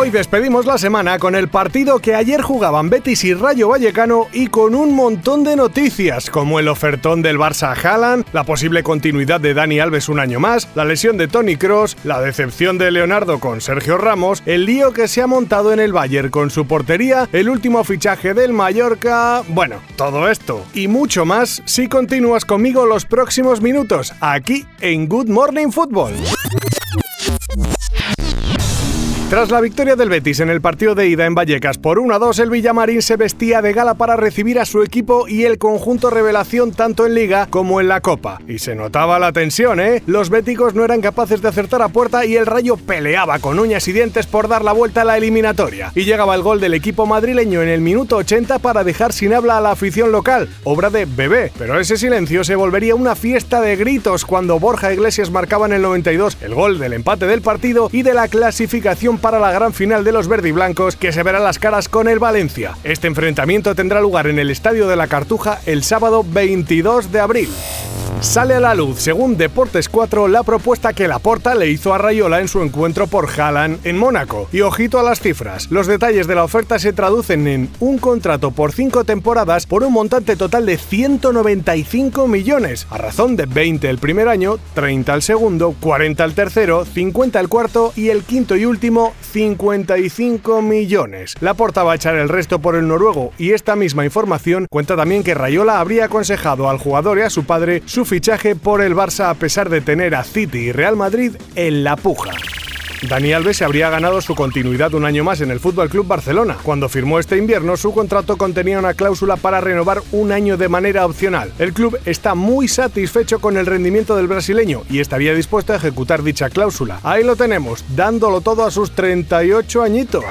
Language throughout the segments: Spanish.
Hoy despedimos la semana con el partido que ayer jugaban Betis y Rayo Vallecano y con un montón de noticias, como el ofertón del Barça a Haaland, la posible continuidad de Dani Alves un año más, la lesión de Tony Cross, la decepción de Leonardo con Sergio Ramos, el lío que se ha montado en el Bayern con su portería, el último fichaje del Mallorca, bueno, todo esto y mucho más si continúas conmigo los próximos minutos aquí en Good Morning Football. Tras la victoria del Betis en el partido de ida en Vallecas por 1 a 2, el Villamarín se vestía de gala para recibir a su equipo y el conjunto revelación tanto en Liga como en la Copa. Y se notaba la tensión, ¿eh? Los béticos no eran capaces de acertar a puerta y el Rayo peleaba con uñas y dientes por dar la vuelta a la eliminatoria. Y llegaba el gol del equipo madrileño en el minuto 80 para dejar sin habla a la afición local, obra de bebé. Pero ese silencio se volvería una fiesta de gritos cuando Borja Iglesias marcaba en el 92 el gol del empate del partido y de la clasificación para la gran final de los verdiblancos que se verán las caras con el Valencia. Este enfrentamiento tendrá lugar en el Estadio de la Cartuja el sábado 22 de abril. Sale a la luz, según Deportes 4, la propuesta que Laporta le hizo a Rayola en su encuentro por Haaland en Mónaco. Y ojito a las cifras. Los detalles de la oferta se traducen en un contrato por 5 temporadas por un montante total de 195 millones, a razón de 20 el primer año, 30 el segundo, 40 el tercero, 50 el cuarto y el quinto y último 55 millones. Laporta va a echar el resto por el noruego y esta misma información cuenta también que Rayola habría aconsejado al jugador y a su padre su fichaje por el Barça a pesar de tener a City y Real Madrid en la puja. Dani Alves se habría ganado su continuidad un año más en el Fútbol Club Barcelona. Cuando firmó este invierno, su contrato contenía una cláusula para renovar un año de manera opcional. El club está muy satisfecho con el rendimiento del brasileño y estaría dispuesto a ejecutar dicha cláusula. Ahí lo tenemos, dándolo todo a sus 38 añitos.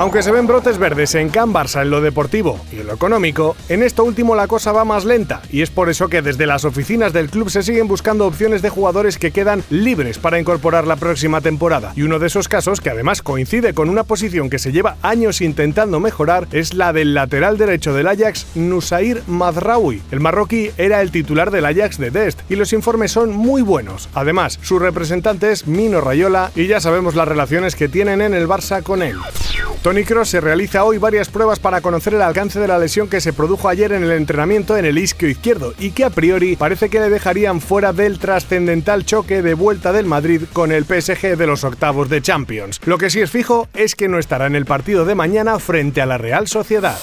Aunque se ven brotes verdes en Can Barça en lo deportivo y en lo económico, en esto último la cosa va más lenta y es por eso que desde las oficinas del club se siguen buscando opciones de jugadores que quedan libres para incorporar la próxima temporada. Y uno de esos casos, que además coincide con una posición que se lleva años intentando mejorar, es la del lateral derecho del Ajax, Nusair Mazraoui. El marroquí era el titular del Ajax de Dest y los informes son muy buenos. Además, su representante es Mino Rayola y ya sabemos las relaciones que tienen en el Barça con él. Tony Cross se realiza hoy varias pruebas para conocer el alcance de la lesión que se produjo ayer en el entrenamiento en el isquio izquierdo y que a priori parece que le dejarían fuera del trascendental choque de vuelta del Madrid con el PSG de los octavos de Champions. Lo que sí es fijo es que no estará en el partido de mañana frente a la Real Sociedad.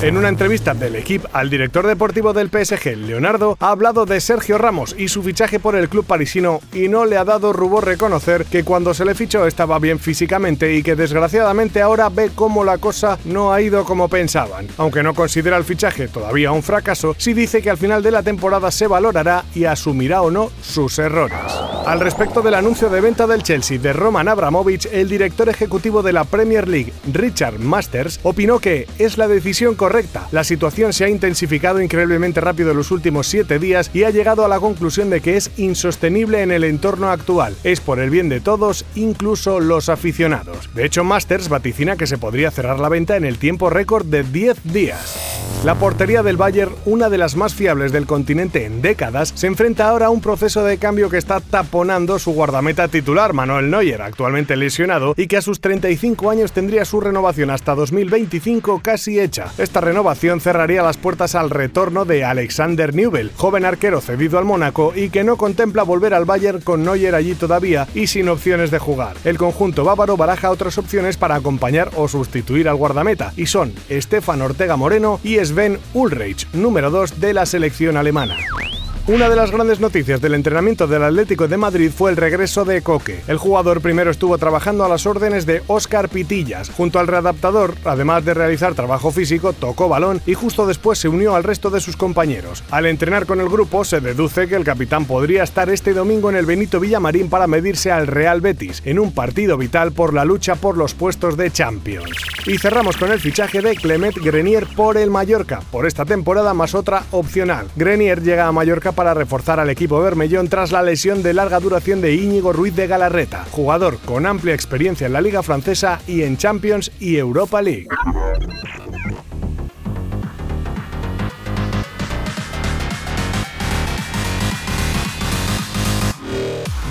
En una entrevista del equipo al director deportivo del PSG, Leonardo, ha hablado de Sergio Ramos y su fichaje por el club parisino y no le ha dado rubor reconocer que cuando se le fichó estaba bien físicamente y que desgraciadamente ahora ve cómo la cosa no ha ido como pensaban. Aunque no considera el fichaje todavía un fracaso, sí dice que al final de la temporada se valorará y asumirá o no sus errores. Al respecto del anuncio de venta del Chelsea de Roman Abramovich, el director ejecutivo de la Premier League, Richard Masters, opinó que es la decisión correcta. La situación se ha intensificado increíblemente rápido en los últimos siete días y ha llegado a la conclusión de que es insostenible en el entorno actual. Es por el bien de todos, incluso los aficionados. De hecho, Masters vaticina que se podría cerrar la venta en el tiempo récord de 10 días. La portería del Bayern, una de las más fiables del continente en décadas, se enfrenta ahora a un proceso de cambio que está taponando su guardameta titular, Manuel Neuer, actualmente lesionado, y que a sus 35 años tendría su renovación hasta 2025 casi hecha. Esta renovación cerraría las puertas al retorno de Alexander Newell, joven arquero cedido al Mónaco y que no contempla volver al Bayern con Neuer allí todavía y sin opciones de jugar. El conjunto bávaro baraja otras opciones para acompañar o sustituir al guardameta, y son Estefan Ortega Moreno y Sven Ulreich, número 2 de la selección alemana. Una de las grandes noticias del entrenamiento del Atlético de Madrid fue el regreso de Coque. El jugador primero estuvo trabajando a las órdenes de Óscar Pitillas. Junto al readaptador, además de realizar trabajo físico, tocó balón y justo después se unió al resto de sus compañeros. Al entrenar con el grupo, se deduce que el capitán podría estar este domingo en el Benito Villamarín para medirse al Real Betis, en un partido vital por la lucha por los puestos de Champions. Y cerramos con el fichaje de Clement Grenier por el Mallorca, por esta temporada más otra opcional. Grenier llega a Mallorca para reforzar al equipo bermellón tras la lesión de larga duración de Íñigo Ruiz de Galarreta, jugador con amplia experiencia en la Liga Francesa y en Champions y Europa League.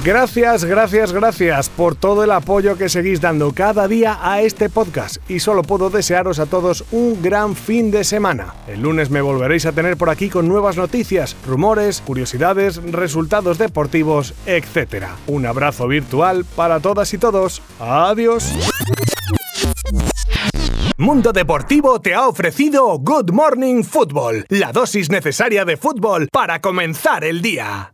Gracias, gracias, gracias por todo el apoyo que seguís dando cada día a este podcast y solo puedo desearos a todos un gran fin de semana. El lunes me volveréis a tener por aquí con nuevas noticias, rumores, curiosidades, resultados deportivos, etc. Un abrazo virtual para todas y todos. Adiós. Mundo Deportivo te ha ofrecido Good Morning Football, la dosis necesaria de fútbol para comenzar el día.